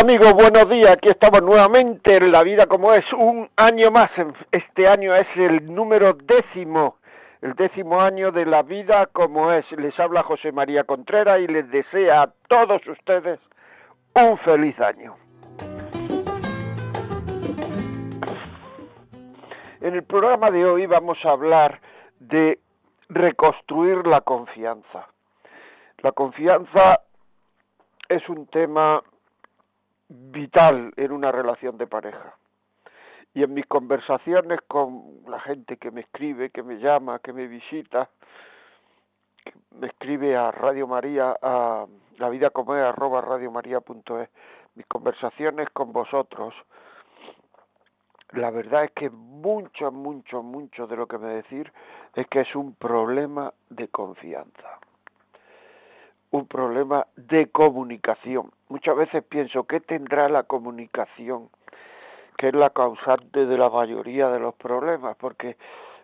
Amigos, buenos días. Aquí estamos nuevamente en La Vida como es, un año más. Este año es el número décimo, el décimo año de La Vida como es. Les habla José María Contreras y les desea a todos ustedes un feliz año. En el programa de hoy vamos a hablar de reconstruir la confianza. La confianza es un tema vital en una relación de pareja. Y en mis conversaciones con la gente que me escribe, que me llama, que me visita, que me escribe a Radio María, a la vida como es, arroba radiomaria.es, mis conversaciones con vosotros, la verdad es que mucho, mucho, mucho de lo que me decir es que es un problema de confianza un problema de comunicación. Muchas veces pienso, ¿qué tendrá la comunicación? que es la causante de la mayoría de los problemas, porque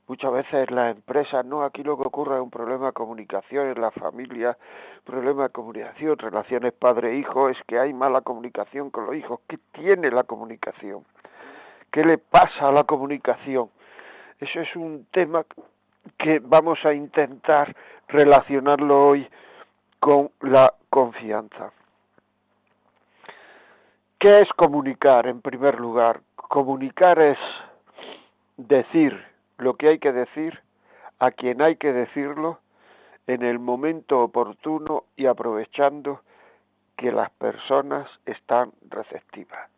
muchas veces las empresas, no, aquí lo que ocurre es un problema de comunicación en la familia, problema de comunicación, relaciones padre-hijo, es que hay mala comunicación con los hijos. ¿Qué tiene la comunicación? ¿Qué le pasa a la comunicación? Eso es un tema que vamos a intentar relacionarlo hoy con la confianza. ¿Qué es comunicar en primer lugar? Comunicar es decir lo que hay que decir a quien hay que decirlo en el momento oportuno y aprovechando que las personas están receptivas.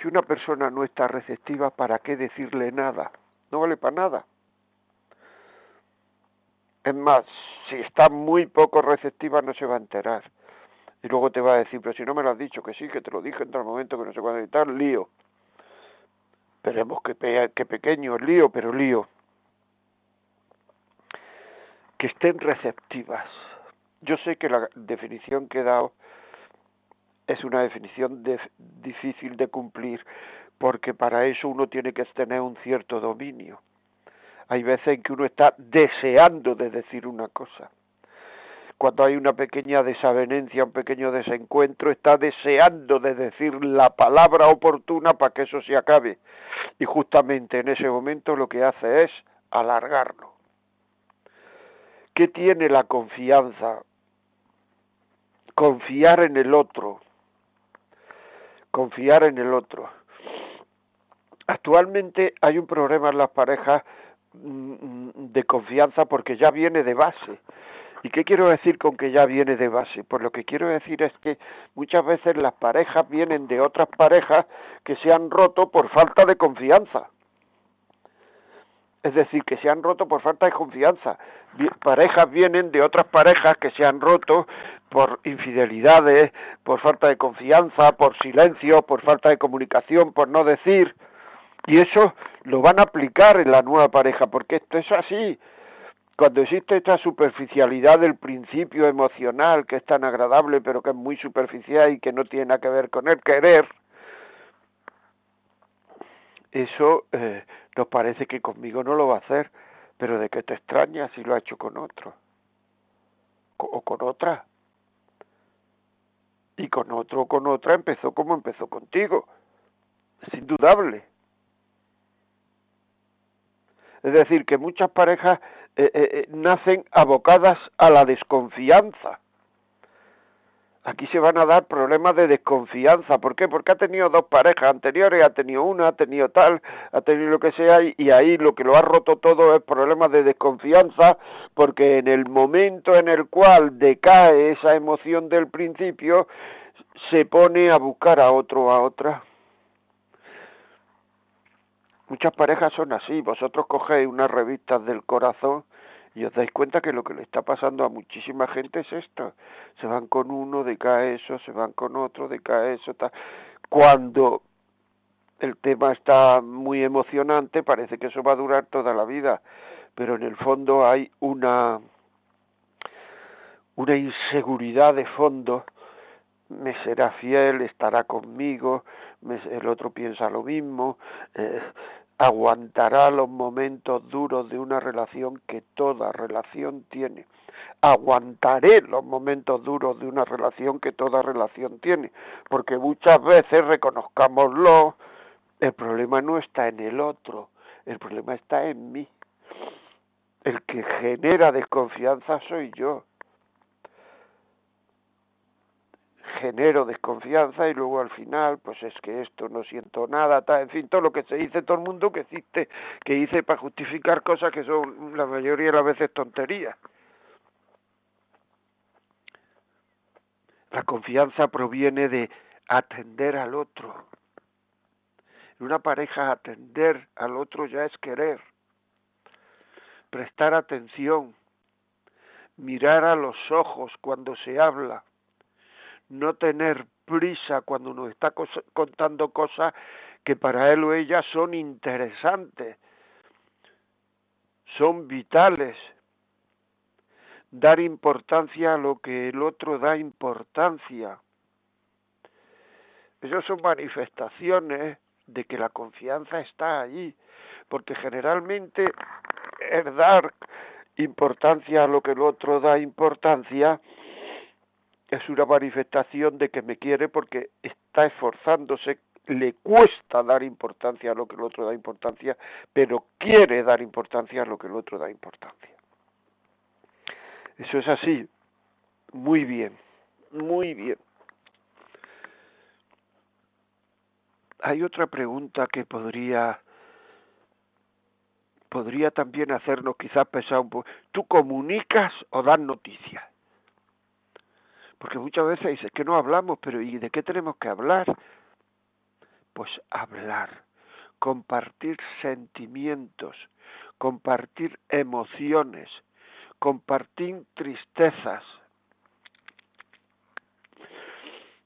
Si una persona no está receptiva, ¿para qué decirle nada? No vale para nada. Es más, si está muy poco receptiva no se va a enterar. Y luego te va a decir, pero si no me lo has dicho, que sí, que te lo dije en tal momento, que no sé cuándo y tal, lío. Esperemos que, que pequeño lío, pero lío. Que estén receptivas. Yo sé que la definición que he dado es una definición difícil de cumplir, porque para eso uno tiene que tener un cierto dominio hay veces en que uno está deseando de decir una cosa. Cuando hay una pequeña desavenencia, un pequeño desencuentro, está deseando de decir la palabra oportuna para que eso se acabe. Y justamente en ese momento lo que hace es alargarlo. ¿Qué tiene la confianza? Confiar en el otro. Confiar en el otro. Actualmente hay un problema en las parejas de confianza porque ya viene de base. ¿Y qué quiero decir con que ya viene de base? Pues lo que quiero decir es que muchas veces las parejas vienen de otras parejas que se han roto por falta de confianza. Es decir, que se han roto por falta de confianza. Parejas vienen de otras parejas que se han roto por infidelidades, por falta de confianza, por silencio, por falta de comunicación, por no decir. Y eso lo van a aplicar en la nueva pareja, porque esto es así. Cuando existe esta superficialidad del principio emocional, que es tan agradable, pero que es muy superficial y que no tiene nada que ver con el querer, eso eh, nos parece que conmigo no lo va a hacer, pero de que te extraña si lo ha hecho con otro o con otra. Y con otro o con otra empezó como empezó contigo. Es indudable. Es decir, que muchas parejas eh, eh, eh, nacen abocadas a la desconfianza. Aquí se van a dar problemas de desconfianza. ¿Por qué? Porque ha tenido dos parejas anteriores, ha tenido una, ha tenido tal, ha tenido lo que sea, y, ahí lo que lo ha roto todo es problemas de desconfianza, porque en el momento en el cual decae esa emoción del principio, se pone a buscar a otro a otra. Muchas parejas son así. Vosotros cogéis unas revistas del corazón Y os dais cuenta que lo que le está pasando a muchísima gente es esto. Se van con uno, decae eso, se van con otro, decae eso. Cuando el tema está muy emocionante, parece que eso va a durar toda la vida, pero en el fondo hay una una inseguridad de fondo, me será fiel, estará conmigo, el otro piensa lo mismo, eh, aguantará los momentos duros de una relación que toda relación tiene. Aguantaré los momentos duros de una relación que toda relación tiene, porque muchas veces, reconozcámoslo, el problema no está en el otro, el problema está en mí. El que genera desconfianza soy yo. Genero desconfianza y luego al final, pues es que esto no siento nada, tal, en fin, todo lo que se dice todo el mundo que existe, que dice para justificar cosas que son la mayoría de las veces tonterías. La confianza proviene de atender al otro. En una pareja atender al otro ya es querer, prestar atención, mirar a los ojos cuando se habla, no tener prisa cuando nos está contando cosas que para él o ella son interesantes, son vitales. Dar importancia a lo que el otro da importancia. Esas son manifestaciones de que la confianza está allí, porque generalmente el dar importancia a lo que el otro da importancia es una manifestación de que me quiere porque está esforzándose, le cuesta dar importancia a lo que el otro da importancia, pero quiere dar importancia a lo que el otro da importancia. Eso es así, muy bien, muy bien. Hay otra pregunta que podría podría también hacernos quizás pensar un poco. ¿Tú comunicas o das noticias? Porque muchas veces dices que no hablamos, pero ¿y de qué tenemos que hablar? Pues hablar, compartir sentimientos, compartir emociones, compartir tristezas.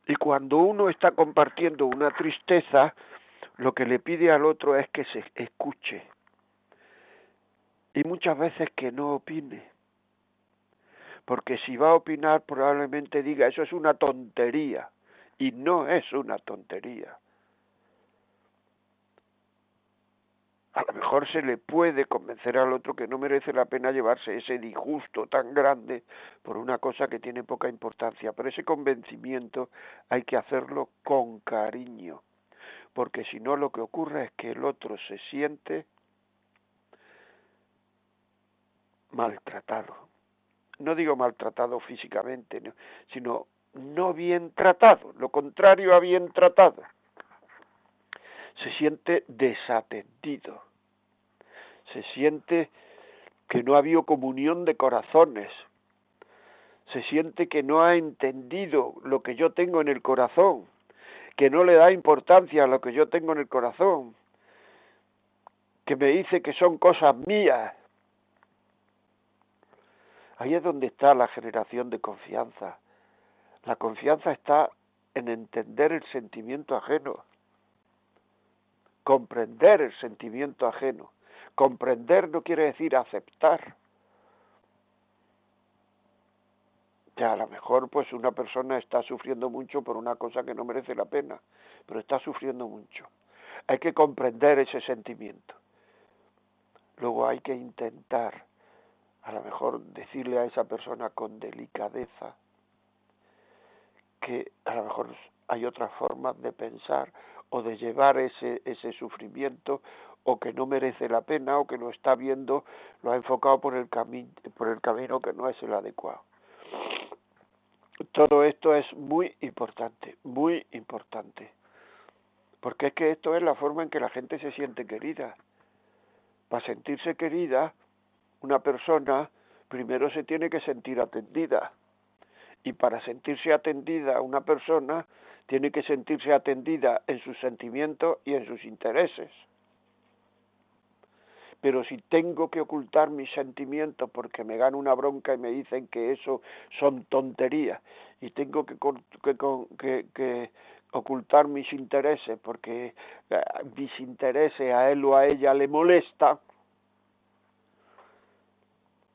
Y cuando uno está compartiendo una tristeza, lo que le pide al otro es que se escuche. Y muchas veces que no opine porque si va a opinar probablemente diga eso es una tontería y no es una tontería. A lo mejor se le puede convencer al otro que no merece la pena llevarse ese disgusto tan grande por una cosa que tiene poca importancia, pero ese convencimiento hay que hacerlo con cariño, porque si no lo que ocurre es que el otro se siente maltratado no digo maltratado físicamente, sino no bien tratado, lo contrario a bien tratado. Se siente desatendido, se siente que no ha habido comunión de corazones, se siente que no ha entendido lo que yo tengo en el corazón, que no le da importancia a lo que yo tengo en el corazón, que me dice que son cosas mías, Ahí es donde está la generación de confianza. La confianza está en entender el sentimiento ajeno, comprender el sentimiento ajeno. Comprender no quiere decir aceptar. Ya a lo mejor pues una persona está sufriendo mucho por una cosa que no merece la pena, pero está sufriendo mucho. Hay que comprender ese sentimiento. Luego hay que intentar a lo mejor decirle a esa persona con delicadeza que a lo mejor hay otras formas de pensar o de llevar ese, ese sufrimiento o que no merece la pena o que lo está viendo, lo ha enfocado por el, por el camino que no es el adecuado. Todo esto es muy importante, muy importante. Porque es que esto es la forma en que la gente se siente querida. Para sentirse querida, una persona primero se tiene que sentir atendida. Y para sentirse atendida una persona tiene que sentirse atendida en sus sentimientos y en sus intereses. pero si tengo que ocultar mis sentimientos porque me gano una bronca y me dicen que eso son tonterías y tengo que, que, que, ocultar mis intereses porque eh, mis intereses a él o a ella le molesta,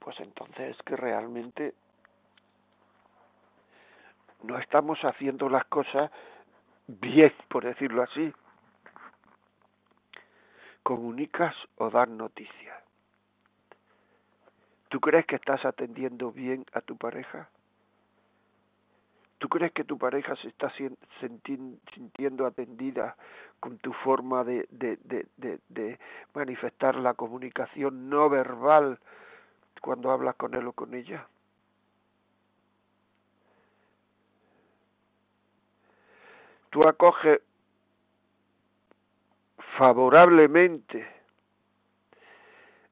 pues entonces es que realmente no estamos haciendo las cosas bien, por decirlo así. Comunicas o das noticias. ¿Tú crees que estás atendiendo bien a tu pareja? ¿Tú crees que tu pareja se está sintiendo atendida con tu forma de, de, manifestar la comunicación no verbal cuando hablas con él o con ella? Tú acoges favorablemente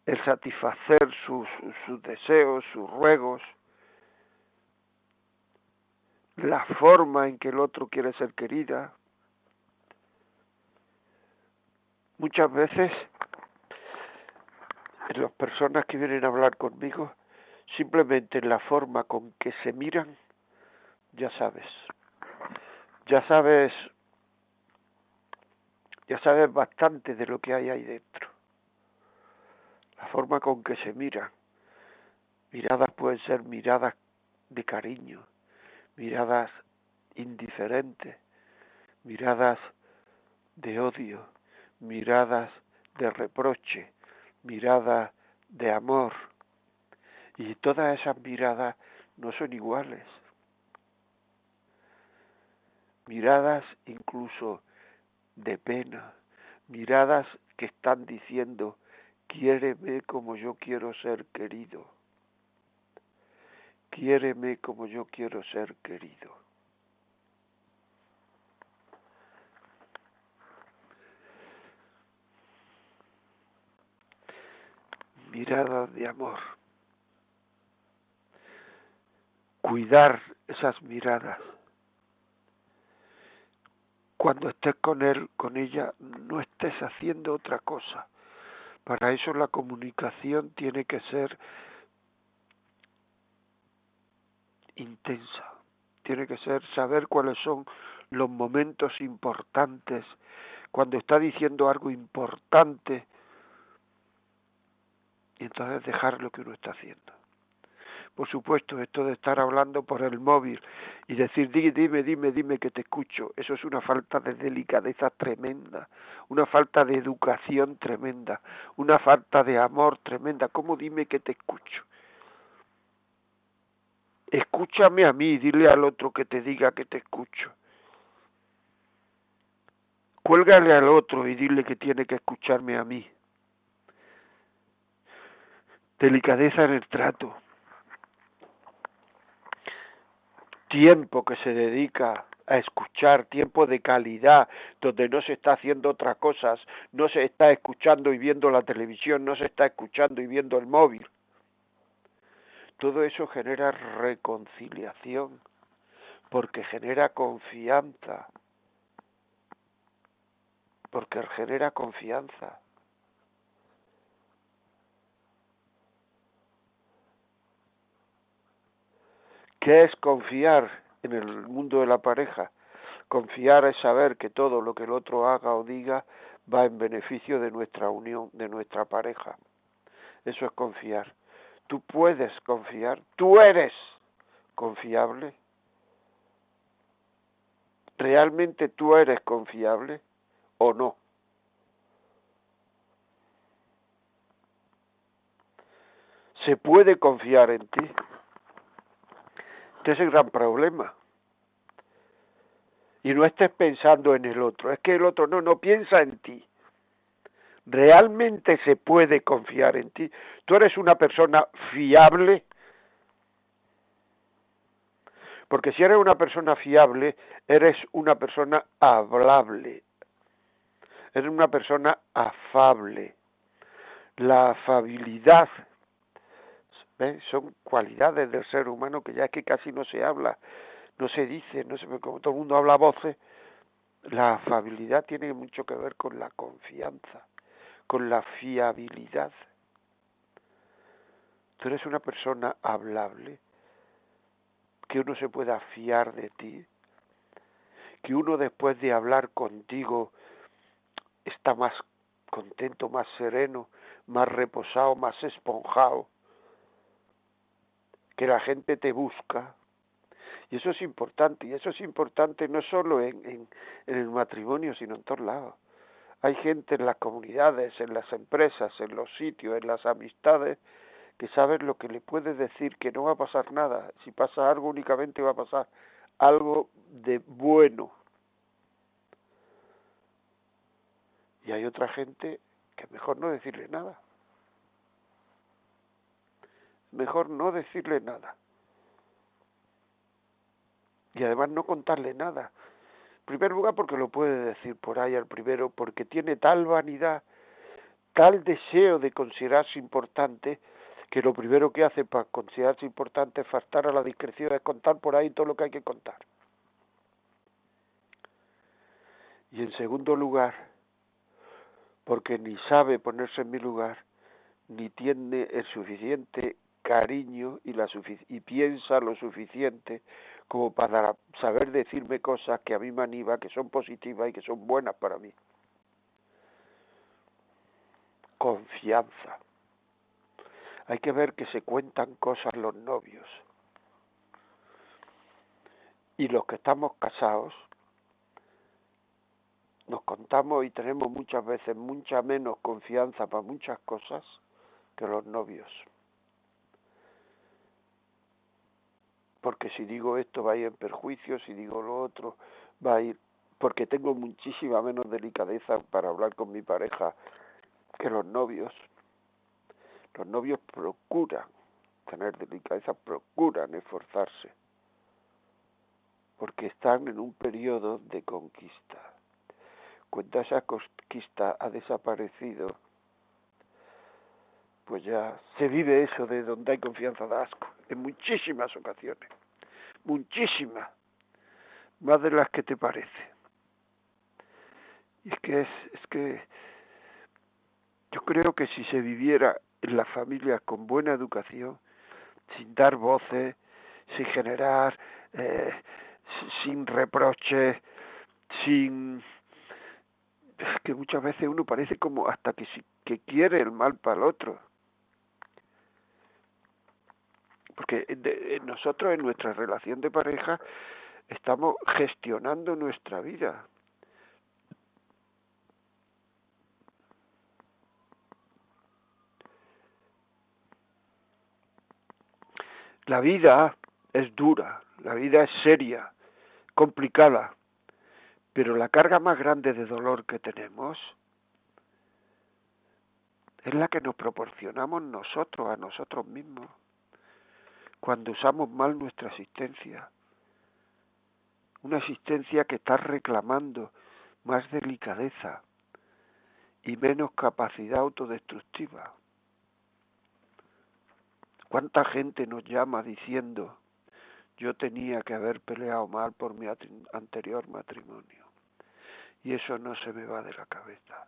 el satisfacer sus, sus deseos, sus ruegos, la forma en que el otro quiere ser querida. Muchas veces las personas que vienen a hablar conmigo, simplemente en la forma con que se miran, ya sabes, ya sabes ya sabes bastante de lo que hay ahí dentro. La forma con que se mira. Miradas pueden ser miradas de cariño, miradas indiferentes, miradas de odio, miradas de reproche, miradas de amor. Y todas esas miradas no son iguales. Miradas incluso de pena, miradas que están diciendo, quiéreme como yo quiero ser querido, quiéreme como yo quiero ser querido. Miradas de amor. Cuidar esas miradas cuando estés con él, con ella, no estés haciendo otra cosa. Para eso la comunicación tiene que ser intensa, tiene que ser saber cuáles son los momentos importantes, cuando está diciendo algo importante, y entonces dejar lo que uno está haciendo. Por supuesto, esto de estar hablando por el móvil y decir dime, dime, dime que te escucho, eso es una falta de delicadeza tremenda, una falta de educación tremenda, una falta de amor tremenda. ¿Cómo dime que te escucho? Escúchame a mí, dile al otro que te diga que te escucho. Cuélgale al otro y dile que tiene que escucharme a mí. Delicadeza en el trato. tiempo que se dedica a escuchar, tiempo de calidad, donde no se está haciendo otras cosas, no se está escuchando y viendo la televisión, no se está escuchando y viendo el móvil. Todo eso genera reconciliación, porque genera confianza, porque genera confianza. ¿Qué es confiar en el mundo de la pareja? Confiar es saber que todo lo que el otro haga o diga va en beneficio de nuestra unión, de nuestra pareja. Eso es confiar. Tú puedes confiar, tú eres confiable. ¿Realmente tú eres confiable o no? ¿Se puede confiar en ti? Este es el gran problema. Y no estés pensando en el otro. Es que el otro no, no piensa en ti. ¿Realmente se puede confiar en ti? ¿Tú eres una persona fiable? Porque si eres una persona fiable, eres una persona hablable. Eres una persona afable. La afabilidad son cualidades del ser humano que ya es que casi no se habla, no se dice, no se como todo el mundo habla voces. La afabilidad tiene mucho que ver con la confianza, con la fiabilidad. Tú eres una persona hablable, que uno se pueda fiar de ti, que uno después de hablar contigo está más contento, más sereno, más reposado, más esponjado, que la gente te busca. Y eso es importante, y eso es importante no solo en, en, en el matrimonio, sino en todos lados. Hay gente en las comunidades, en las empresas, en los sitios, en las amistades, que saben lo que le puede decir que no va a pasar nada. Si pasa algo, únicamente va a pasar algo de bueno. Y hay otra gente que mejor no decirle nada. Mejor no decirle nada. Y además no contarle nada. En primer lugar porque lo puede decir por ahí al primero, porque tiene tal vanidad, tal deseo de considerarse importante, que lo primero que hace para considerarse importante es faltar a la discreción, es contar por ahí todo lo que hay que contar. Y en segundo lugar, porque ni sabe ponerse en mi lugar, ni tiene el suficiente cariño y, la y piensa lo suficiente como para saber decirme cosas que a mí me animan, que son positivas y que son buenas para mí. Confianza. Hay que ver que se cuentan cosas los novios. Y los que estamos casados, nos contamos y tenemos muchas veces mucha menos confianza para muchas cosas que los novios. Porque si digo esto va a ir en perjuicio, si digo lo otro va a ir porque tengo muchísima menos delicadeza para hablar con mi pareja que los novios. Los novios procuran tener delicadeza, procuran esforzarse, porque están en un periodo de conquista cuando esa conquista ha desaparecido, pues ya se vive eso de donde hay confianza de asco, en muchísimas ocasiones, muchísimas, más de las que te parece. Y es que es, es que yo creo que si se viviera en las familias con buena educación, sin dar voces, sin generar, eh, sin reproches, sin que muchas veces uno parece como hasta que, que quiere el mal para el otro. Porque nosotros en nuestra relación de pareja estamos gestionando nuestra vida. La vida es dura, la vida es seria, complicada. Pero la carga más grande de dolor que tenemos es la que nos proporcionamos nosotros a nosotros mismos cuando usamos mal nuestra existencia. Una existencia que está reclamando más delicadeza y menos capacidad autodestructiva. ¿Cuánta gente nos llama diciendo yo tenía que haber peleado mal por mi anterior matrimonio? y eso no se me va de la cabeza.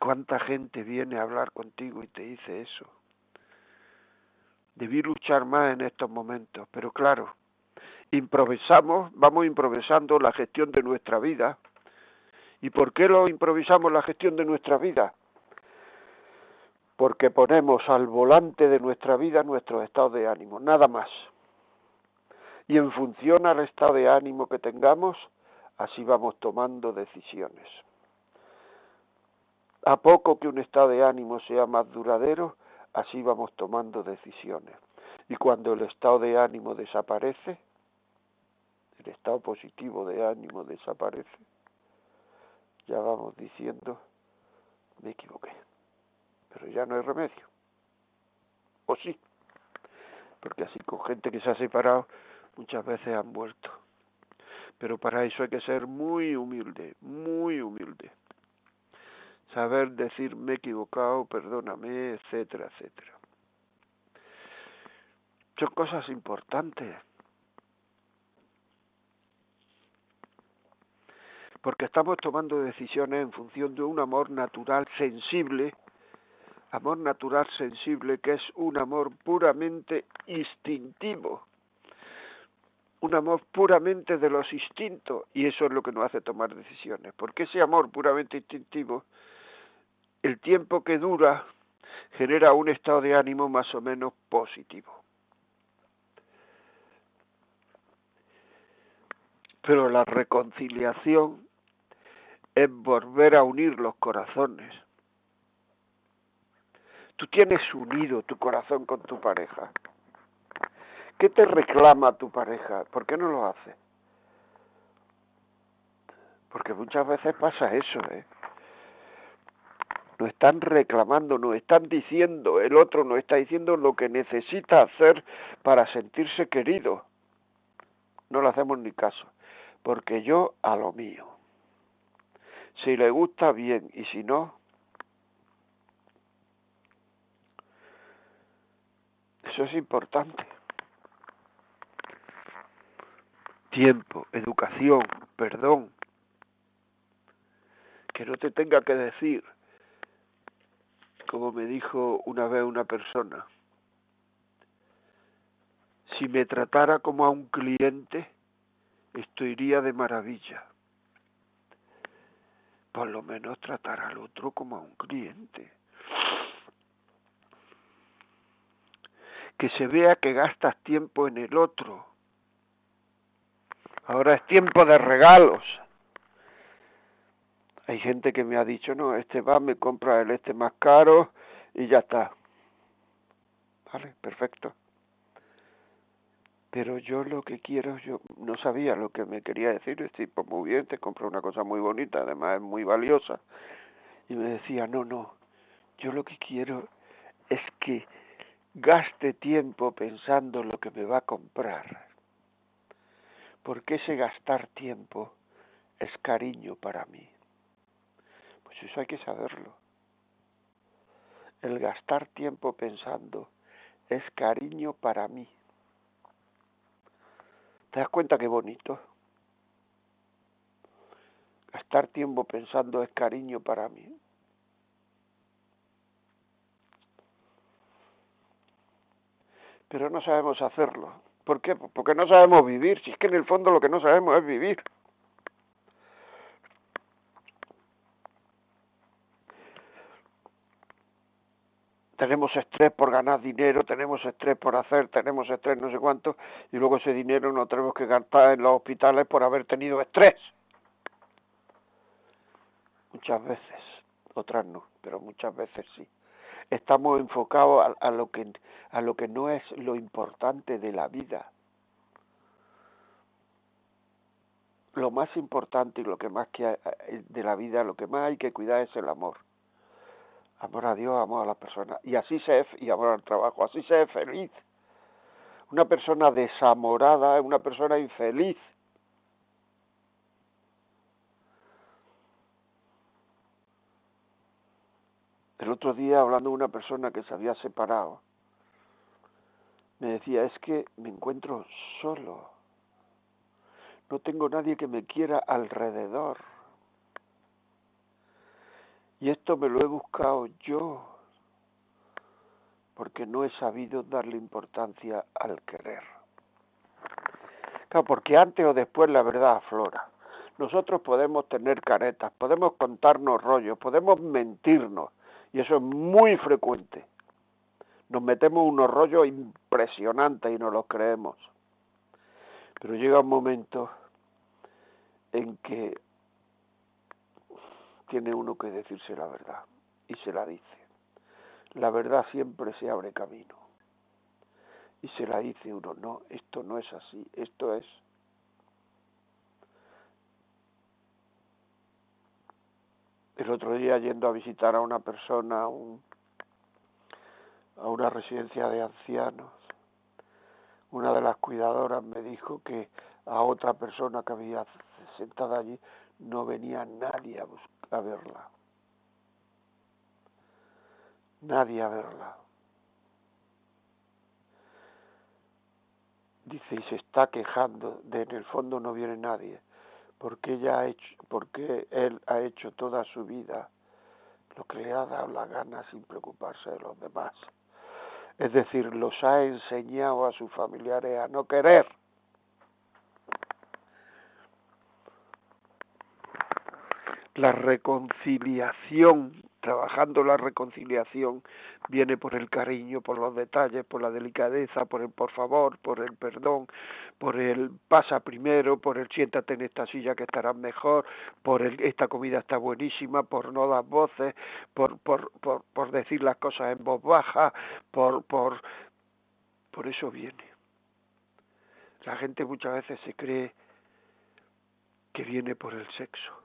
¿Cuánta gente viene a hablar contigo y te dice eso? Debí luchar más en estos momentos, pero claro, improvisamos, vamos improvisando la gestión de nuestra vida. ¿Y por qué lo improvisamos la gestión de nuestra vida? Porque ponemos al volante de nuestra vida nuestro estado de ánimo, nada más. Y en función al estado de ánimo que tengamos, así vamos tomando decisiones. A poco que un estado de ánimo sea más duradero, así vamos tomando decisiones. Y cuando el estado de ánimo desaparece, el estado positivo de ánimo desaparece, ya vamos diciendo, me equivoqué, pero ya no hay remedio. O sí, porque así con gente que se ha separado, muchas veces han vuelto pero para eso hay que ser muy humilde, muy humilde. Saber decir me he equivocado, perdóname, etcétera, etcétera. Son cosas importantes. porque estamos tomando decisiones en función de un amor natural sensible, amor natural sensible que es un amor puramente instintivo, un amor puramente de los instintos y eso es lo que nos hace tomar decisiones, porque ese amor puramente instintivo, el tiempo que dura, genera un estado de ánimo más o menos positivo. Pero la reconciliación es volver a unir los corazones. Tú tienes unido tu corazón con tu pareja. ¿Qué te reclama tu pareja? ¿Por qué no lo hace? Porque muchas veces pasa eso, ¿eh? Nos están reclamando, nos están diciendo, el otro nos está diciendo lo que necesita hacer para sentirse querido. No le hacemos ni caso, porque yo a lo mío. Si le gusta, bien, y si no, eso es importante. Tiempo, educación, perdón. Que no te tenga que decir, como me dijo una vez una persona, si me tratara como a un cliente, esto iría de maravilla por lo menos tratar al otro como a un cliente. Que se vea que gastas tiempo en el otro. Ahora es tiempo de regalos. Hay gente que me ha dicho, no, este va, me compra el este más caro y ya está. Vale, perfecto pero yo lo que quiero, yo no sabía lo que me quería decir, es tipo, muy bien, te compro una cosa muy bonita, además es muy valiosa. Y me decía, no, no, yo lo que quiero es que gaste tiempo pensando lo que me va a comprar. Porque ese gastar tiempo es cariño para mí. Eso hay que saberlo. El gastar tiempo pensando es cariño para mí. ¿Te das cuenta qué bonito? Gastar tiempo pensando es cariño para mí. Pero no sabemos hacerlo. ¿Por qué? Porque no sabemos vivir. Si es que en el fondo lo que no sabemos es vivir. Tenemos estrés por ganar dinero, tenemos estrés por hacer, tenemos estrés no sé cuánto, y luego ese dinero no tenemos que gastar en los hospitales por haber tenido estrés. Muchas veces, otras no, pero muchas veces sí. Estamos enfocados a, a lo que a lo que no es lo importante de la vida. Lo más importante y lo que más que de la vida, lo que más hay que cuidar es el amor amor a Dios, amor a la persona. Y así se y amor al trabajo, así se feliz. Una persona desamorada es una persona infeliz. El otro día, hablando de una persona que se había separado, me decía, es que me encuentro solo. No tengo nadie que me quiera alrededor. Y esto me lo he buscado yo, porque no he sabido darle importancia al querer. Claro, porque antes o después la verdad aflora. Nosotros podemos tener caretas, podemos contarnos rollos, podemos mentirnos, y eso es muy frecuente. Nos metemos unos rollos impresionantes y no los creemos. Pero llega un momento en que tiene uno que decirse la verdad y se la dice. La verdad siempre se abre camino y se la dice uno, no, esto no es así, esto es. El otro día yendo a visitar a una persona a, a una residencia de ancianos, una de las cuidadoras me dijo que a otra persona que había sentada allí no venía nadie a buscar a verla. Nadie a verla. Dice, y se está quejando de en el fondo no viene nadie, porque ella ha hecho, porque él ha hecho toda su vida lo que le ha dado la gana sin preocuparse de los demás. Es decir, los ha enseñado a sus familiares a no querer. La reconciliación trabajando la reconciliación viene por el cariño, por los detalles, por la delicadeza, por el por favor, por el perdón, por el pasa primero, por el siéntate en esta silla que estarás mejor, por el esta comida está buenísima, por no dar voces, por, por, por, por decir las cosas en voz baja, por, por, por eso viene. La gente muchas veces se cree que viene por el sexo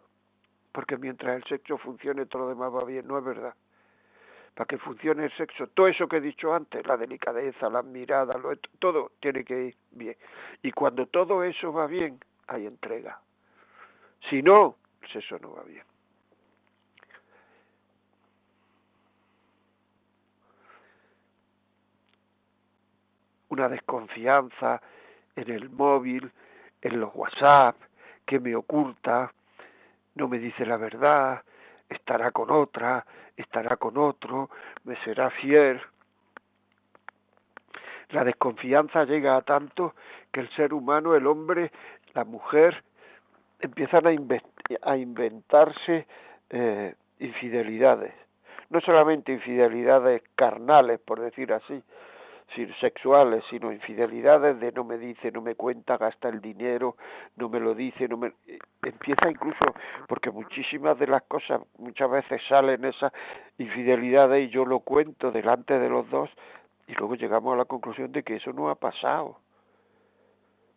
porque mientras el sexo funcione todo lo demás va bien, no es verdad. Para que funcione el sexo, todo eso que he dicho antes, la delicadeza, las miradas, todo tiene que ir bien. Y cuando todo eso va bien, hay entrega. Si no, el sexo no va bien. Una desconfianza en el móvil, en los WhatsApp, que me oculta, no me dice la verdad, estará con otra, estará con otro, me será fiel. La desconfianza llega a tanto que el ser humano, el hombre, la mujer, empiezan a, inventarse eh, infidelidades. No solamente infidelidades carnales, por decir así, sexuales, sino infidelidades de no me dice, no me cuenta, gasta el dinero, no me lo dice, no me eh, empieza incluso porque muchísimas de las cosas muchas veces salen esas infidelidades y yo lo cuento delante de los dos y luego llegamos a la conclusión de que eso no ha pasado.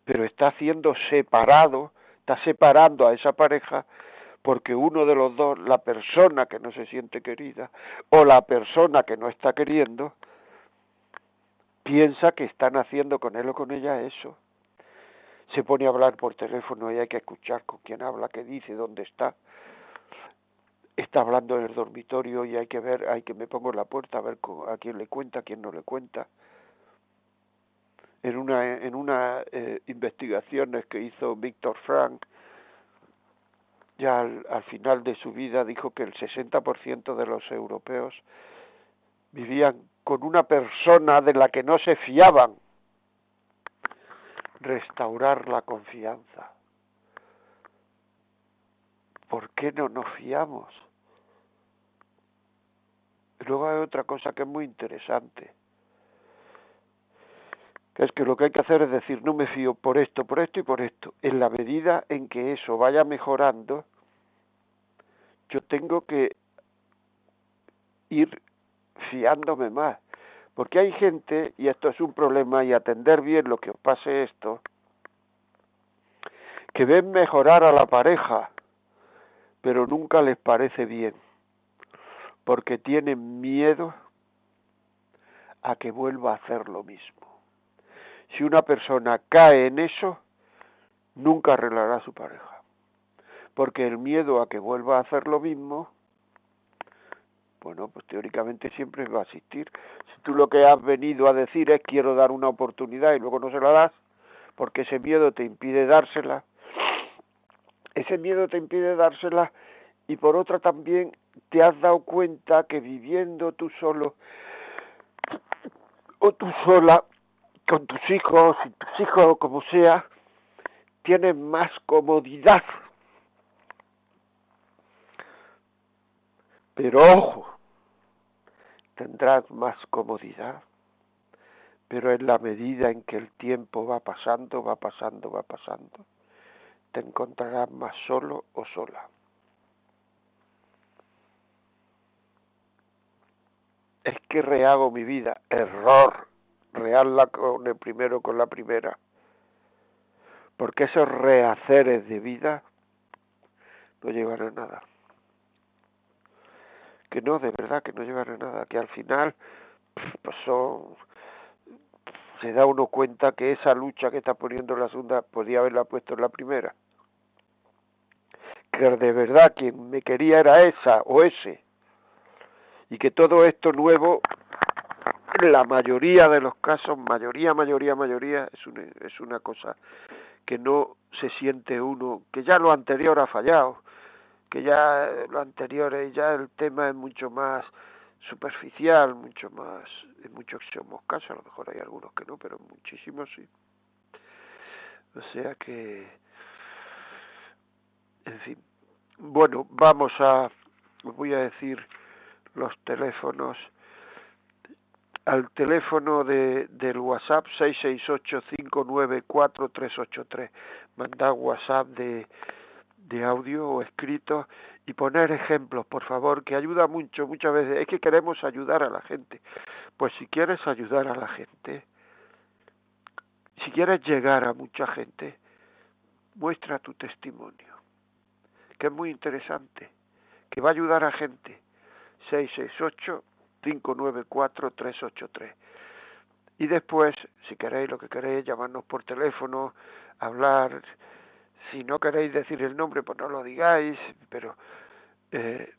Pero está haciendo separado, está separando a esa pareja porque uno de los dos, la persona que no se siente querida o la persona que no está queriendo, piensa que están haciendo con él o con ella eso. Se pone a hablar por teléfono y hay que escuchar con quién habla, qué dice, dónde está. Está hablando en el dormitorio y hay que ver, hay que me pongo en la puerta a ver a quién le cuenta, a quién no le cuenta. En una en una eh, investigaciones que hizo Víctor Frank, ya al, al final de su vida dijo que el 60% de los europeos vivían con una persona de la que no se fiaban. Restaurar la confianza. ¿Por qué no nos fiamos? luego hay otra cosa que es muy interesante, que es que lo que hay que hacer es decir, no me fío por esto, por esto y por esto. En la medida en que eso vaya mejorando, yo tengo que ir fiándome más. Porque hay gente, y esto es un problema, y atender bien lo que os pase esto, que ven mejorar a la pareja, pero nunca les parece bien, porque tienen miedo a que vuelva a hacer lo mismo. Si una persona cae en eso, nunca arreglará a su pareja, porque el miedo a que vuelva a hacer lo mismo bueno, pues teóricamente siempre va a existir. Si tú lo que has venido a decir es quiero dar una oportunidad y luego no se la das, porque ese miedo te impide dársela, ese miedo te impide dársela y por otra también te has dado cuenta que viviendo tú solo o tú sola con tus hijos y tus hijos como sea, tienes más comodidad Pero ojo, tendrás más comodidad, pero en la medida en que el tiempo va pasando, va pasando, va pasando, te encontrarás más solo o sola. Es que rehago mi vida, error, reharla con el primero con la primera, porque esos rehaceres de vida no llevan a nada que no, de verdad, que no llevan a nada, que al final pues son, se da uno cuenta que esa lucha que está poniendo la segunda podía haberla puesto en la primera. Que de verdad quien me quería era esa o ese. Y que todo esto nuevo, la mayoría de los casos, mayoría, mayoría, mayoría, es una, es una cosa que no se siente uno, que ya lo anterior ha fallado, que ya lo anterior, ya el tema es mucho más superficial, mucho más, en muchos casos, a lo mejor hay algunos que no, pero muchísimos sí. O sea que, en fin, bueno, vamos a, voy a decir los teléfonos, al teléfono de, del WhatsApp 668-594-383, mandar WhatsApp de, de audio o escrito y poner ejemplos, por favor, que ayuda mucho, muchas veces. Es que queremos ayudar a la gente. Pues si quieres ayudar a la gente, si quieres llegar a mucha gente, muestra tu testimonio, que es muy interesante, que va a ayudar a gente. 668-594-383. Y después, si queréis lo que queréis, llamarnos por teléfono, hablar. Si no queréis decir el nombre, pues no lo digáis, pero eh,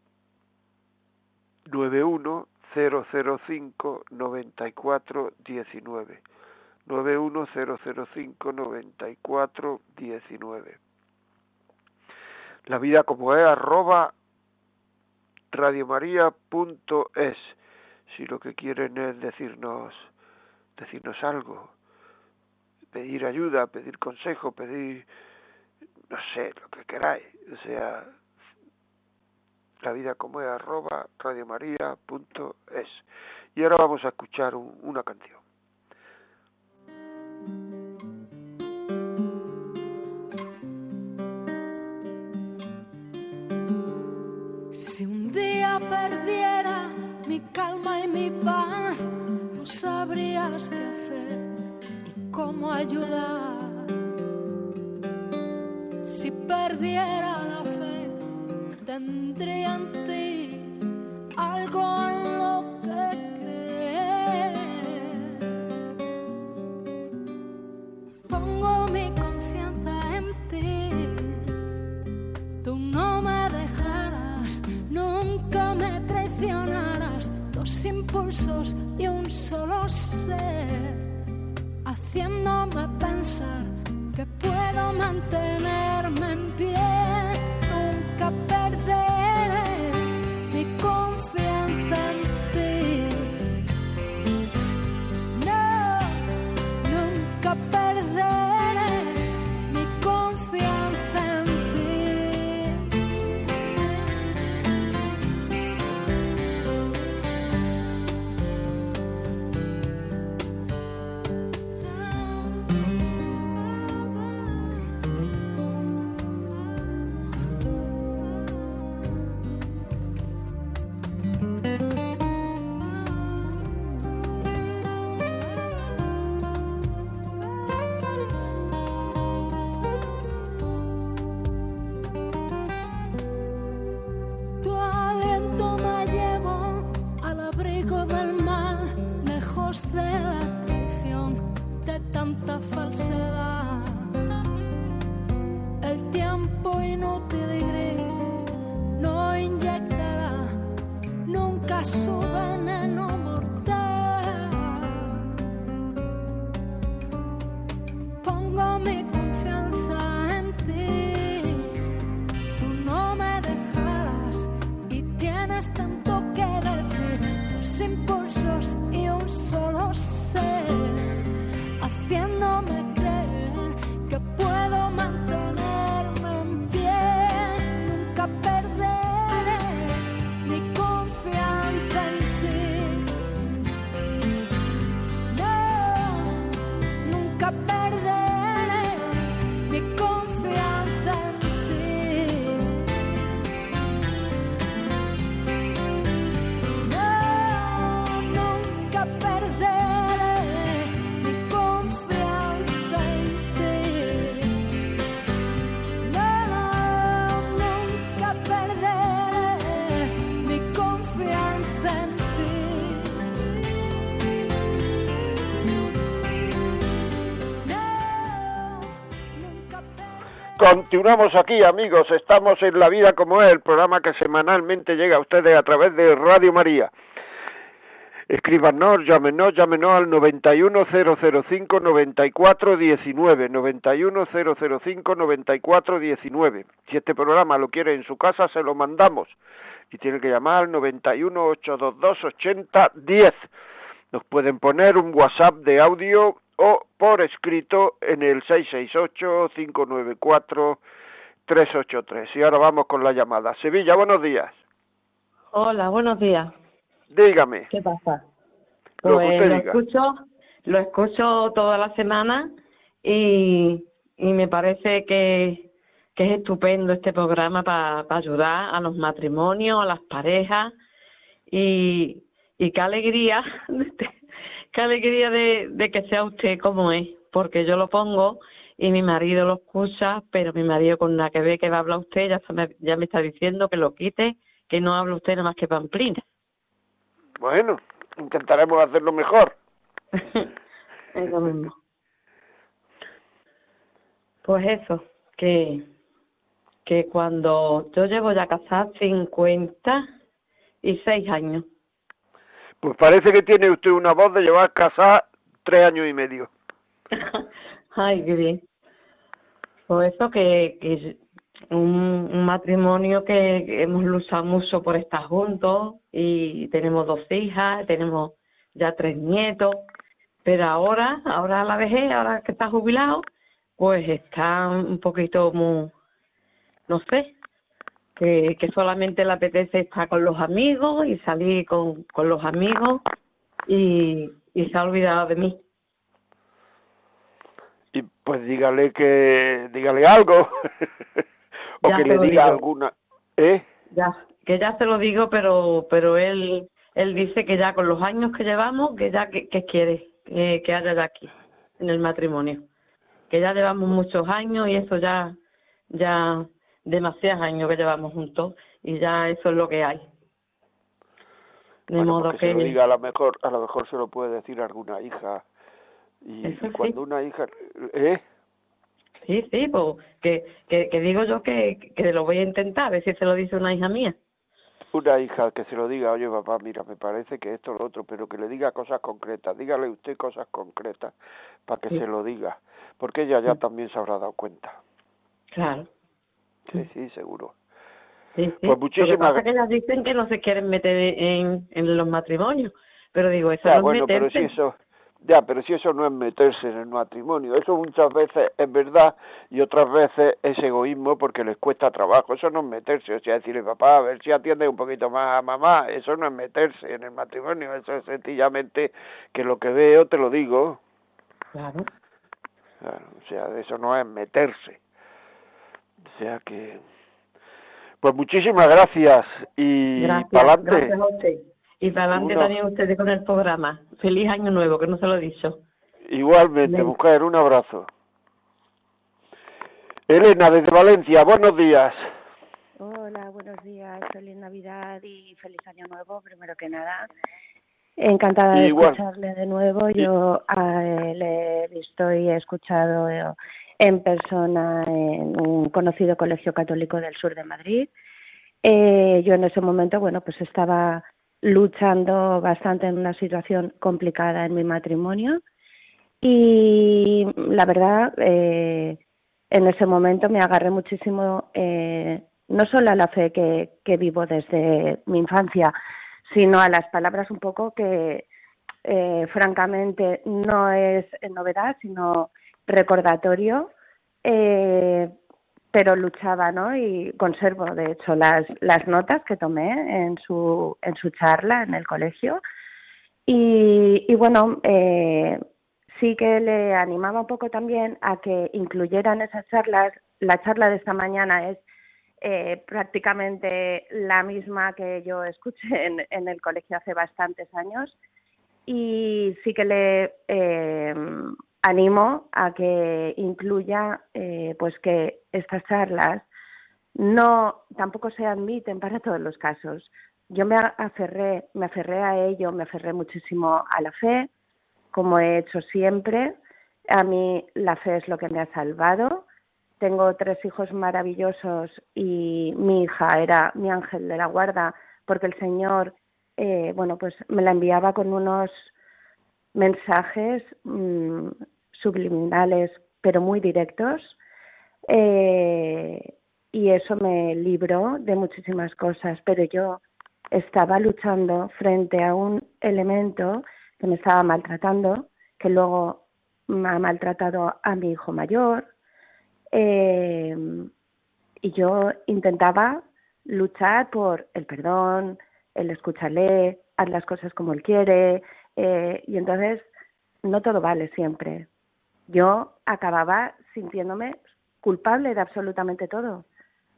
91005 9419 91005 9419 La vida como es arroba radiomaria.es si lo que quieren es decirnos decirnos algo pedir ayuda pedir consejo pedir no sé lo que queráis. O sea la vida como es arroba radiomaria.es y ahora vamos a escuchar una canción. Si un día perdiera mi calma y mi paz, tú sabrías qué hacer y cómo ayudar. Perdiera la fe, tendría inútil y gris no inyectará nunca su veneno Continuamos aquí, amigos. Estamos en La Vida como es, el programa que semanalmente llega a ustedes a través de Radio María. Escríbanos, llámenos, llámenos al 91005-9419, 91005-9419. Si este programa lo quiere en su casa, se lo mandamos. Y tiene que llamar al 918228010. Nos pueden poner un WhatsApp de audio o por escrito en el 668-594-383. Y ahora vamos con la llamada. Sevilla, buenos días. Hola, buenos días. Dígame. ¿Qué pasa? Lo Pues lo, diga. escucho, lo escucho toda la semana y, y me parece que, que es estupendo este programa para ayudar a los matrimonios, a las parejas y, y qué alegría, qué alegría de, de que sea usted como es, porque yo lo pongo y mi marido lo escucha, pero mi marido con la que ve que va a hablar usted ya, se me, ya me está diciendo que lo quite, que no habla usted nada más que pamplina. Bueno, intentaremos hacerlo mejor. es lo mismo. Pues eso, que, que cuando yo llevo ya casada 56 años. Pues parece que tiene usted una voz de llevar casada tres años y medio. Ay, qué bien. Pues eso que, que un, matrimonio que, hemos luchado mucho por estar juntos y tenemos dos hijas, tenemos ya tres nietos, pero ahora, ahora la vejez, ahora que está jubilado, pues está un poquito muy, no sé, que, que solamente le apetece estar con los amigos y salir con, con los amigos y, y se ha olvidado de mí. Y pues dígale que, dígale algo. o Ya que le diga digo. alguna, ¿eh? Ya, que ya se lo digo, pero pero él él dice que ya con los años que llevamos, que ya que, que quiere que, que haya ya aquí en el matrimonio, que ya llevamos muchos años y eso ya ya demasiados años que llevamos juntos y ya eso es lo que hay. De Bueno, modo que se lo diga a lo mejor, a lo mejor se lo puede decir a alguna hija. Y, Eso y sí. cuando una hija, ¿eh? sí, sí, pues que, que que digo yo que que lo voy a intentar, a ver si se lo dice una hija mía. Una hija que se lo diga, oye papá, mira, me parece que esto lo otro, pero que le diga cosas concretas, dígale usted cosas concretas para que Sí. se lo diga, porque ella ya Sí. también se habrá dado cuenta. Claro. Sí, sí, seguro. Sí, sí. Pues muchísimas pasa es que ellas dicen que no se quieren meter en, en los matrimonios, pero digo, eso Ya, no bueno, es pero meterse. si eso, ya, pero si eso no es meterse en el matrimonio, eso muchas veces es verdad y otras veces es egoísmo porque les cuesta trabajo, eso no es meterse, o sea, decirle papá, a ver si atiende un poquito más a mamá, eso no es meterse en el matrimonio, eso es sencillamente que lo que veo te lo digo, Claro. Claro, o sea, eso no es meterse, o sea que, pues muchísimas gracias y Gracias, para adelante, gracias a usted. Y para adelante también ustedes con el programa. Feliz año nuevo, que no se lo he dicho. igualmente, mujer, un abrazo. Elena, desde Valencia, buenos días. Hola, buenos días, feliz Navidad y feliz Año Nuevo, primero que nada. Encantada de Igual. escucharle de nuevo. Yo a él he visto y he escuchado eh, en persona en un conocido colegio católico del sur de Madrid. Eh, yo en ese momento, bueno, pues estaba luchando bastante en una situación complicada en mi matrimonio y la verdad, eh, en ese momento me agarré muchísimo eh, no solo a la fe que, vivo desde mi infancia, sino a las palabras un poco que eh, francamente no es novedad, sino recordatorio, eh, pero luchaba, ¿no? Y conservo, de hecho, las, las notas que tomé en su, en su charla en el colegio. Y, y bueno, eh, sí que le animaba un poco también a que incluyeran esas charlas. La charla de esta mañana es eh, prácticamente la misma que yo escuché en, en el colegio hace bastantes años y sí que le eh, animo a que incluya eh, pues que estas charlas no tampoco se admiten para todos los casos. Yo me aferré, me aferré a ello, me aferré muchísimo a la fe, como he hecho siempre. A mí la fe es lo que me ha salvado. Tengo tres hijos maravillosos y mi hija era mi ángel de la guarda porque el Señor eh, bueno, pues me la enviaba con unos mensajes mm, subliminales, pero muy directos, eh, y eso me libró de muchísimas cosas, pero yo estaba luchando frente a un elemento que me estaba maltratando, que luego me ha maltratado a mi hijo mayor, eh, y yo intentaba luchar por el perdón, el escucharle, haz las cosas como él quiere, eh, y entonces no todo vale siempre. Yo acababa sintiéndome culpable de absolutamente todo.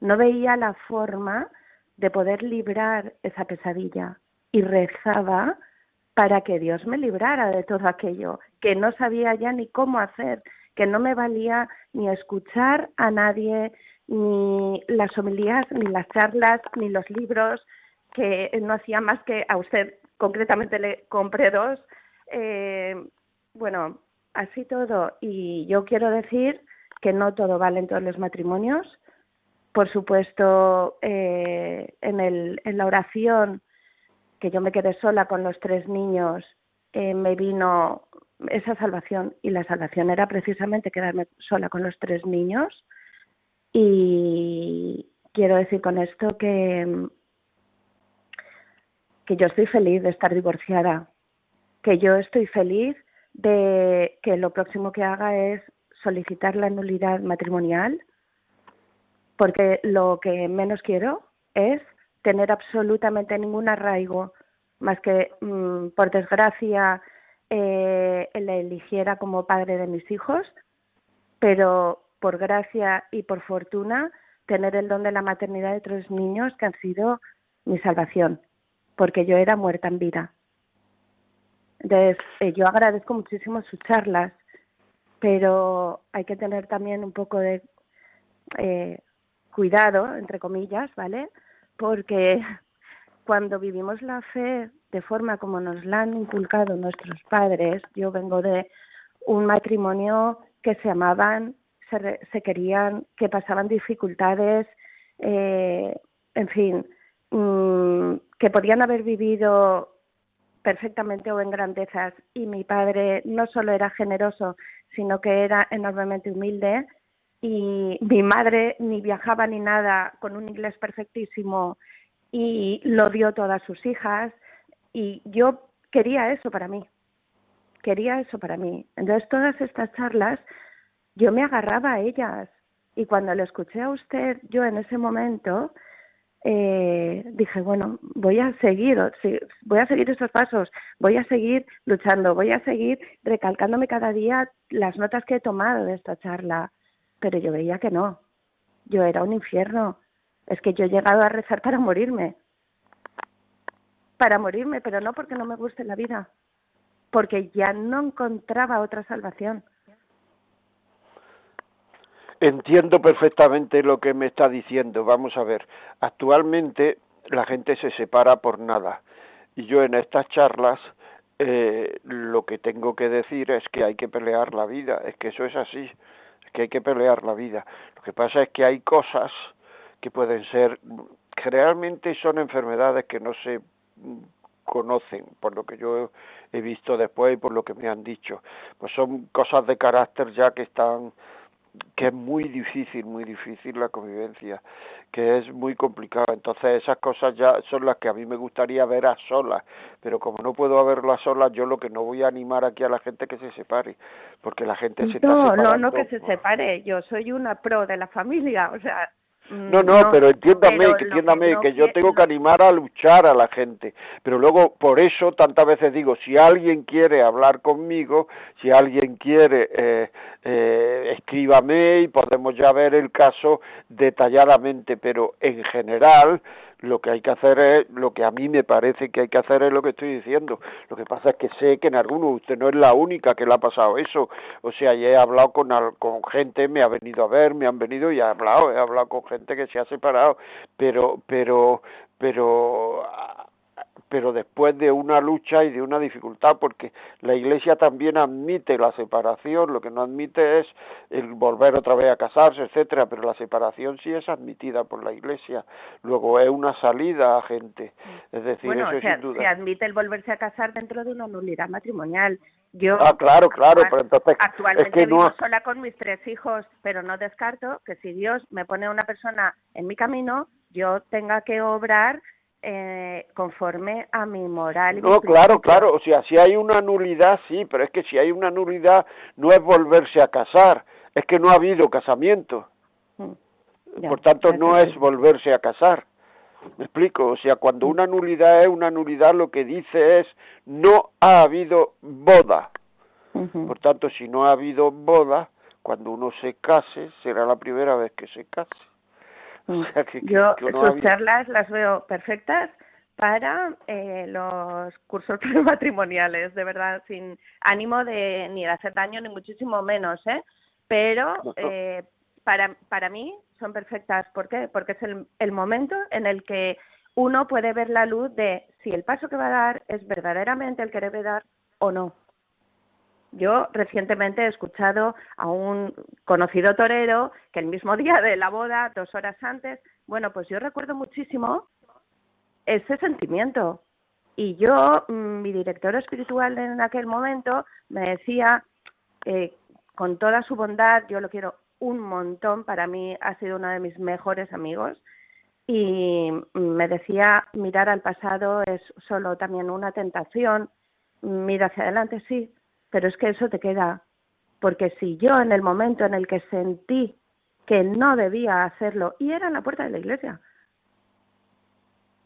No veía la forma de poder librar esa pesadilla y rezaba para que Dios me librara de todo aquello, que no sabía ya ni cómo hacer, que no me valía ni escuchar a nadie, ni las homilías, ni las charlas, ni los libros, que no hacía más que a usted concretamente le compré dos. Eh, bueno, así todo. Y yo quiero decir que no todo vale en todos los matrimonios. Por supuesto, eh, en, el, en la oración, que yo me quedé sola con los tres niños, eh, me vino esa salvación. Y la salvación era precisamente quedarme sola con los tres niños. Y quiero decir con esto que, que yo estoy feliz de estar divorciada, que yo estoy feliz de que lo próximo que haga es solicitar la nulidad matrimonial, porque lo que menos quiero es tener absolutamente ningún arraigo, más que, mm, por desgracia, eh, le eligiera como padre de mis hijos, pero por gracia y por fortuna, tener el don de la maternidad de tres niños que han sido mi salvación, porque yo era muerta en vida. Entonces, eh, yo agradezco muchísimo sus charlas, pero hay que tener también un poco de eh, cuidado, entre comillas, ¿vale? Porque cuando vivimos la fe de forma como nos la han inculcado nuestros padres, yo vengo de un matrimonio que se amaban, se, se querían, que pasaban dificultades, eh, en fin, mmm, que podían haber vivido perfectamente o en grandezas y mi padre no solo era generoso, sino que era enormemente humilde y mi madre ni viajaba ni nada con un inglés perfectísimo y lo dio todas sus hijas y yo quería eso para mí, quería eso para mí. Entonces todas estas charlas yo me agarraba a ellas y cuando lo escuché a usted yo en ese momento eh, dije, bueno, voy a seguir, voy a seguir esos pasos, voy a seguir luchando, voy a seguir recalcándome cada día las notas que he tomado de esta charla. Pero yo veía que no, yo era un infierno. Es que yo he llegado a rezar para morirme. Para morirme, pero no porque no me guste la vida, porque ya no encontraba otra salvación Entiendo perfectamente lo que me está diciendo. Vamos a ver, actualmente la gente se separa por nada. Y yo en estas charlas eh, lo que tengo que decir es que hay que pelear la vida, es que eso es así, es que hay que pelear la vida. Lo que pasa es que hay cosas que pueden ser, generalmente son enfermedades que no se conocen, por lo que yo he visto después y por lo que me han dicho. Pues son cosas de carácter ya que están que es muy difícil, muy difícil la convivencia, que es muy complicado. Entonces esas cosas ya son las que a mí me gustaría ver a solas, pero como no puedo verlo a solas, yo lo que no voy a animar aquí a la gente que se separe, porque la gente se no, está No, no, que se separe, yo soy una pro de la familia, o sea, Mm, no, no, pero entiéndame, que entiéndame, que, yo tengo que animar a luchar a la gente. Pero luego, por eso, tantas veces digo, si alguien quiere hablar conmigo, si alguien quiere, eh, eh, escríbame y podemos ya ver el caso detalladamente. Pero en general, lo que hay que hacer es, lo que a mí me parece que hay que hacer es lo que estoy diciendo. Lo que pasa es que sé que en algunos, usted no es la única que le ha pasado eso. O sea, ya he hablado con, con gente, me ha venido a ver, me han venido y he hablado, he hablado con gente que se ha separado, pero, pero, pero pero después de una lucha y de una dificultad, porque la Iglesia también admite la separación, lo que no admite es el volver otra vez a casarse, etcétera, pero la separación sí es admitida por la Iglesia, luego es una salida a gente. Es decir, bueno, eso se, sin duda. se admite el volverse a casar dentro de una nulidad matrimonial. Yo Ah, claro, claro, pero entonces actualmente es que vivo no sola con mis tres hijos, pero no descarto que si Dios me pone una persona en mi camino, yo tenga que obrar eh, conforme a mi moral. Y No, claro, claro, o sea, si hay una nulidad, sí, pero es que si hay una nulidad no es volverse a casar, es que no ha habido casamiento, Mm, ya, por tanto no es volverse a casar. ¿Me explico? O sea, cuando una nulidad es una nulidad, lo que dice es no ha habido boda. Por tanto, si no ha habido boda, cuando uno se case, será la primera vez que se case. O sea, que, que- Yo que sus charlas las veo perfectas para eh, los cursos prematrimoniales, de verdad, sin ánimo de ni de hacer daño ni muchísimo menos, ¿eh? Pero eh, para para mí son perfectas, ¿por qué? Porque es el, el momento en el que uno puede ver la luz de si el paso que va a dar es verdaderamente el que debe dar o no. Yo recientemente he escuchado a un conocido torero que el mismo día de la boda, dos horas antes, bueno, pues yo recuerdo muchísimo ese sentimiento. Y yo, mm, mi director espiritual en aquel momento, me decía, eh, con toda su bondad, yo lo quiero un montón, para mí ha sido uno de mis mejores amigos, y me decía, mirar al pasado es solo también una tentación, mira hacia adelante, sí, pero es que eso te queda, porque si yo en el momento en el que sentí que no debía hacerlo, y era en la puerta de la iglesia,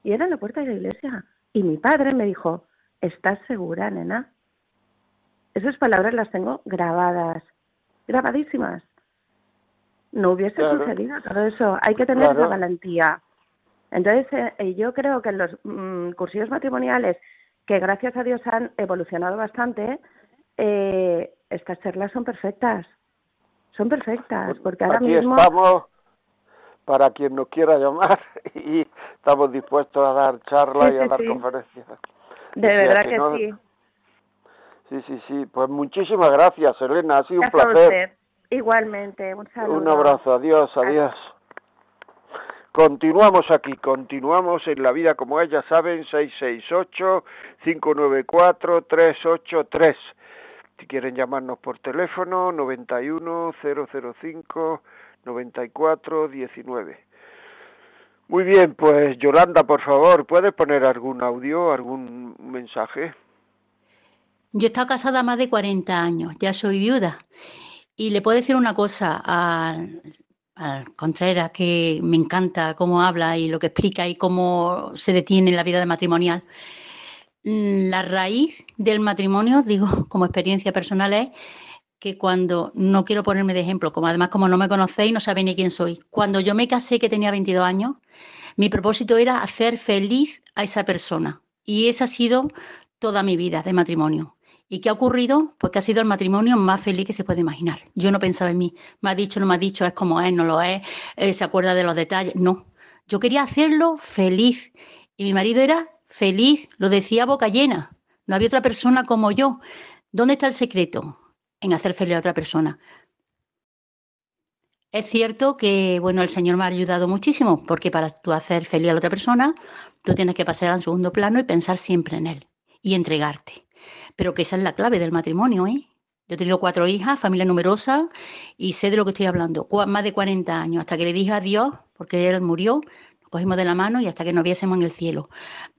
y era en la puerta de la iglesia, y mi padre me dijo, ¿estás segura, nena? Esas palabras las tengo grabadas, grabadísimas. No hubiese Claro. sucedido todo eso, hay que tener Claro. la valentía. Entonces, eh, eh, yo creo que en los mm, cursillos matrimoniales, que gracias a Dios han evolucionado bastante, eh, estas charlas son perfectas. Son perfectas, porque ahora aquí mismo... estamos para quien nos quiera llamar y estamos dispuestos a dar charlas Sí, y a dar sí. conferencias. De o sea verdad que que no- sí. Sí, sí, sí. Pues muchísimas gracias, Elena. Ha sido un Gracias placer. Igualmente, un saludo. Un abrazo. Adiós, adiós. Continuamos aquí, continuamos en la vida como ella saben, 668-594-383. Si quieren llamarnos por teléfono, 91-005-94-19. Muy bien, pues Yolanda, por favor, ¿puedes poner algún audio, algún mensaje? Yo he estado casada más de 40 años, ya soy viuda. Y le puedo decir una cosa al, al Contreras, que me encanta cómo habla y lo que explica y cómo se detiene en la vida matrimonial. Mm, La raíz del matrimonio, digo, como experiencia personal, es que cuando, no quiero ponerme de ejemplo, como además como no me conocéis, no sabéis ni quién soy. Cuando yo me casé, que tenía 22 años, mi propósito era hacer feliz a esa persona. Y esa ha sido toda mi vida de matrimonio. ¿Y qué ha ocurrido? Pues que ha sido el matrimonio más feliz que se puede imaginar. Yo no pensaba en mí. Me ha dicho, no me ha dicho, es como es, no lo es, eh, se acuerda de los detalles. No. Yo quería hacerlo feliz. Y mi marido era feliz, lo decía boca llena. No había otra persona como yo. ¿Dónde está el secreto? En hacer feliz a otra persona. Es cierto que, bueno, el Señor me ha ayudado muchísimo, porque para tú hacer feliz a la otra persona, tú tienes que pasar al segundo plano y pensar siempre en Él y entregarte. Pero que esa es la clave del matrimonio, ¿eh? Yo he tenido cuatro hijas, familia numerosa, y sé de lo que estoy hablando. Más de 40 años, hasta que le dije adiós, porque él murió, nos cogimos de la mano y hasta que nos viésemos en el cielo.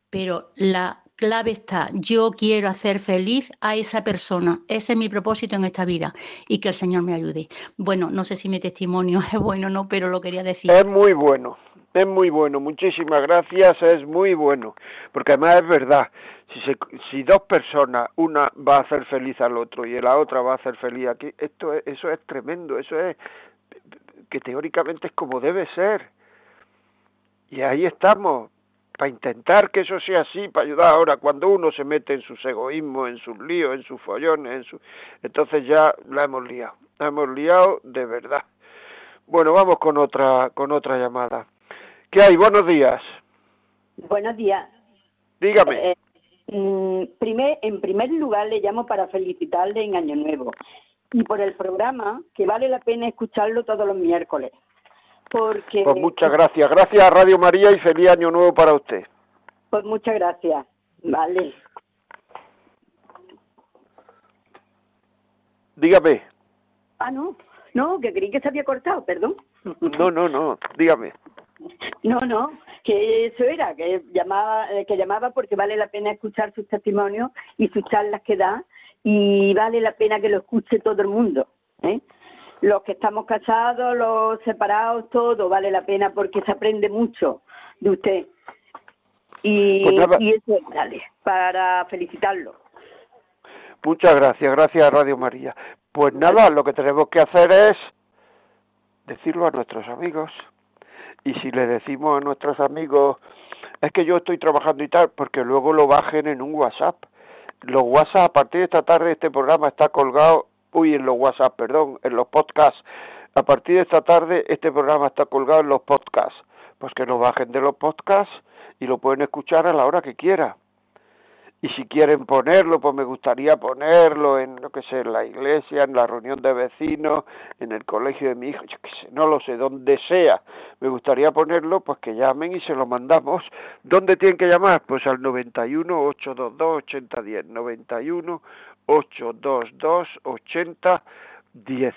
Pero la clave está, yo quiero hacer feliz a esa persona. Ese es mi propósito en esta vida y que el Señor me ayude. Bueno, no sé si mi testimonio es bueno o no, pero lo quería decir. Es muy bueno, es muy bueno, muchísimas gracias, es muy bueno, porque además es verdad, si, se, si dos personas, una va a hacer feliz al otro y la otra va a hacer feliz aquí, esto es, eso es tremendo, eso es que teóricamente es como debe ser. Y ahí estamos, para intentar que eso sea así, para ayudar ahora, cuando uno se mete en sus egoísmos, en sus líos, en sus follones, en su... entonces ya la hemos liado, la hemos liado de verdad. Bueno, vamos con otra con otra llamada. ¿Qué hay? Buenos días. Buenos días. Dígame. Eh, mm, primer, en primer lugar, le llamo para felicitarle en Año Nuevo y por el programa, que vale la pena escucharlo todos los miércoles. Porque Pues muchas gracias. Gracias a Radio María y feliz año nuevo para usted. Pues muchas gracias. Vale. Dígame. Ah, no. No, que creí que se había cortado, perdón. No, no, no. Dígame. No, no, que eso era, que llamaba, eh, que llamaba porque vale la pena escuchar sus testimonios y sus charlas que da y vale la pena que lo escuche todo el mundo. ¿eh? Los que estamos casados, los separados, todo vale la pena porque se aprende mucho de usted. Y, Pues y eso, dale, para felicitarlo. Muchas gracias, gracias Radio María. Pues nada, lo que tenemos que hacer es decirlo a nuestros amigos. Y si le decimos a nuestros amigos, es que yo estoy trabajando y tal, porque luego lo bajen en un WhatsApp. Los WhatsApp, a partir de esta tarde, este programa está colgado, uy, en los WhatsApp, perdón, en los podcasts. A partir de esta tarde, este programa está colgado en los podcasts. Pues que lo bajen de los podcasts y lo pueden escuchar a la hora que quiera y si quieren ponerlo, pues me gustaría ponerlo en, lo que sé, en la iglesia, en la reunión de vecinos, en el colegio de mi hijo, yo qué sé, no lo sé, donde sea. Me gustaría ponerlo, pues que llamen y se lo mandamos. ¿Dónde tienen que llamar? Pues al 91 822 8010, 91 822 8010.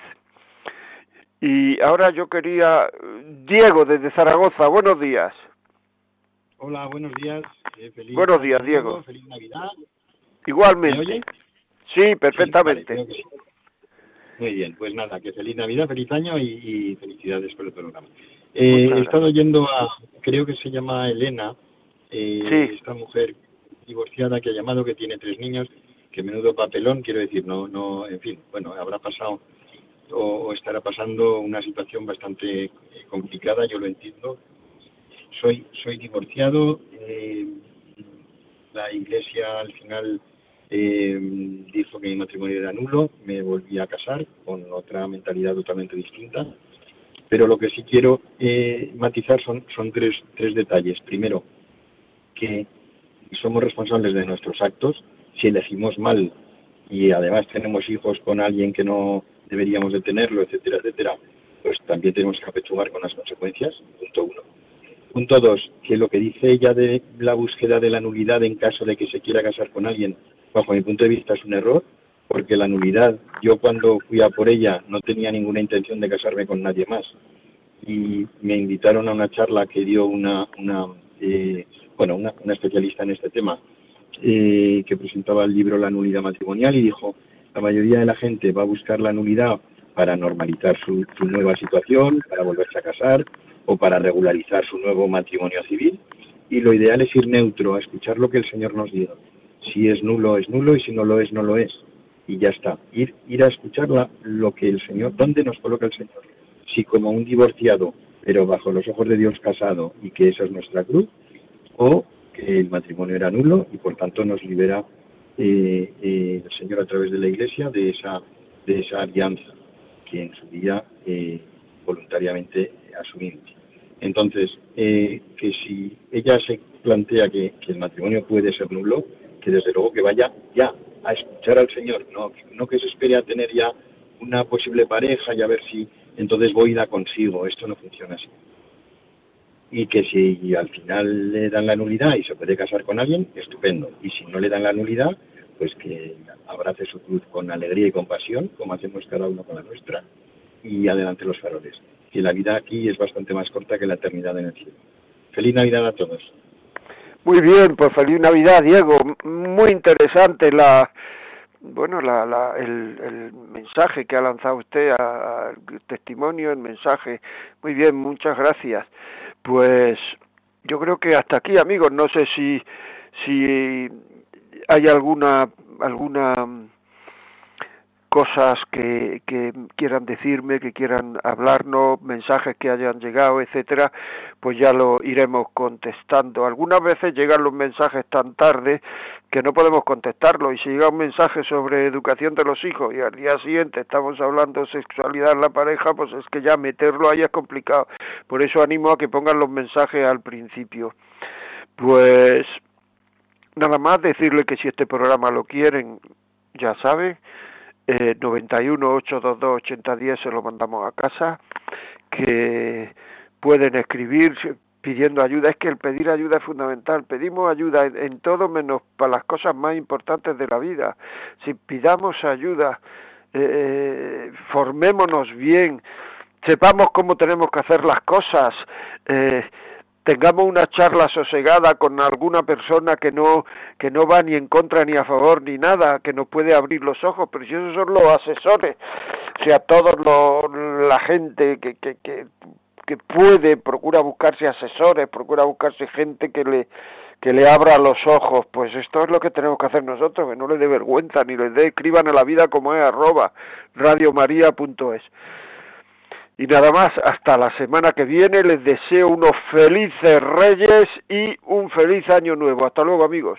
Y ahora yo quería, Diego desde Zaragoza, buenos días. Hola, buenos días. Eh, feliz Buenos días, Diego. Feliz Navidad. Igualmente. ¿Me oye? Sí, perfectamente. Sí, vale. Muy bien, pues nada, que feliz Navidad, feliz año y, y felicidades por el programa. Eh, he estado yendo a, creo que se llama Elena, eh, Sí. esta mujer divorciada que ha llamado, que tiene tres niños, que menudo papelón, quiero decir, no, no, en fin, bueno, habrá pasado o, o estará pasando una situación bastante eh, complicada, yo lo entiendo. Soy, soy divorciado, eh, la iglesia al final eh, dijo que mi matrimonio era nulo, me volví a casar con otra mentalidad totalmente distinta. Pero lo que sí quiero eh, matizar son, son tres, tres detalles. Primero, que somos responsables de nuestros actos. Si elegimos mal y además tenemos hijos con alguien que no deberíamos de tenerlo, etcétera, etcétera, pues también tenemos que apechugar con las consecuencias. Punto uno. Punto dos, que lo que dice ella de la búsqueda de la nulidad en caso de que se quiera casar con alguien, bajo mi punto de vista es un error, porque la nulidad, yo cuando fui a por ella no tenía ninguna intención de casarme con nadie más. Y me invitaron a una charla que dio una, una eh, bueno, una, especialista en este tema, eh, que presentaba el libro La nulidad matrimonial y dijo, la mayoría de la gente va a buscar la nulidad para normalizar su, su nueva situación, para volverse a casar o para regularizar su nuevo matrimonio civil. Y lo ideal es ir neutro, a escuchar lo que el Señor nos diga. Si es nulo, es nulo, y si no lo es, no lo es. Y ya está. Ir, ir a escuchar la- lo que el Señor, dónde nos coloca el Señor. Si como un divorciado, pero bajo los ojos de Dios casado, y que esa es nuestra cruz, o que el matrimonio era nulo y por tanto nos libera eh, eh, el Señor a través de la Iglesia de esa, de esa alianza que en su día eh, voluntariamente asumimos. Entonces, eh, que si ella se plantea que, que el matrimonio puede ser nulo, que desde luego que vaya ya a escuchar al Señor, no, no que se espere a tener ya una posible pareja y a ver si entonces voy y la consigo. Esto no funciona así. Y que si al final le dan la nulidad y se puede casar con alguien, estupendo. Y si no le dan la nulidad, pues que abrace su cruz con alegría y compasión, como hacemos cada uno con la nuestra, y adelante los faroles. Que la vida aquí es bastante más corta que la eternidad en el cielo. Feliz Navidad a todos. Muy bien, pues feliz Navidad, Diego. Muy interesante la, bueno, la, la, el, mensaje que ha lanzado usted, a, testimonio, el mensaje. Muy bien, muchas gracias. Pues yo creo que hasta aquí, amigos. No sé si, si hay alguna, alguna cosas que, que quieran decirme, que quieran hablarnos, mensajes que hayan llegado, etcétera, pues ya lo iremos contestando. Algunas veces llegan los mensajes tan tarde que no podemos contestarlo y si llega un mensaje sobre educación de los hijos y al día siguiente estamos hablando de sexualidad en la pareja, pues es que ya meterlo ahí es complicado. Por eso animo a que pongan los mensajes al principio. Pues nada más decirle que si este programa lo quieren, ya saben, eh, 91 822 8010 se lo mandamos a casa, que pueden escribir pidiendo ayuda. Es que el pedir ayuda es fundamental. Pedimos ayuda en, todo menos para las cosas más importantes de la vida. Si pidamos ayuda, eh, formémonos bien, sepamos cómo tenemos que hacer las cosas. Eh, tengamos una charla sosegada con alguna persona que no que no va ni en contra ni a favor ni nada, que nos puede abrir los ojos, pero si esos son los asesores, o sea, toda la gente que, que, que, que puede, procura buscarse asesores, procura buscarse gente que le que le abra los ojos, pues esto es lo que tenemos que hacer nosotros, que no le dé vergüenza, ni le dé, escriban a la vida como es, arroba radiomaria.es. Y nada más, hasta la semana que viene les deseo unos felices reyes y un feliz año nuevo. Hasta luego amigos.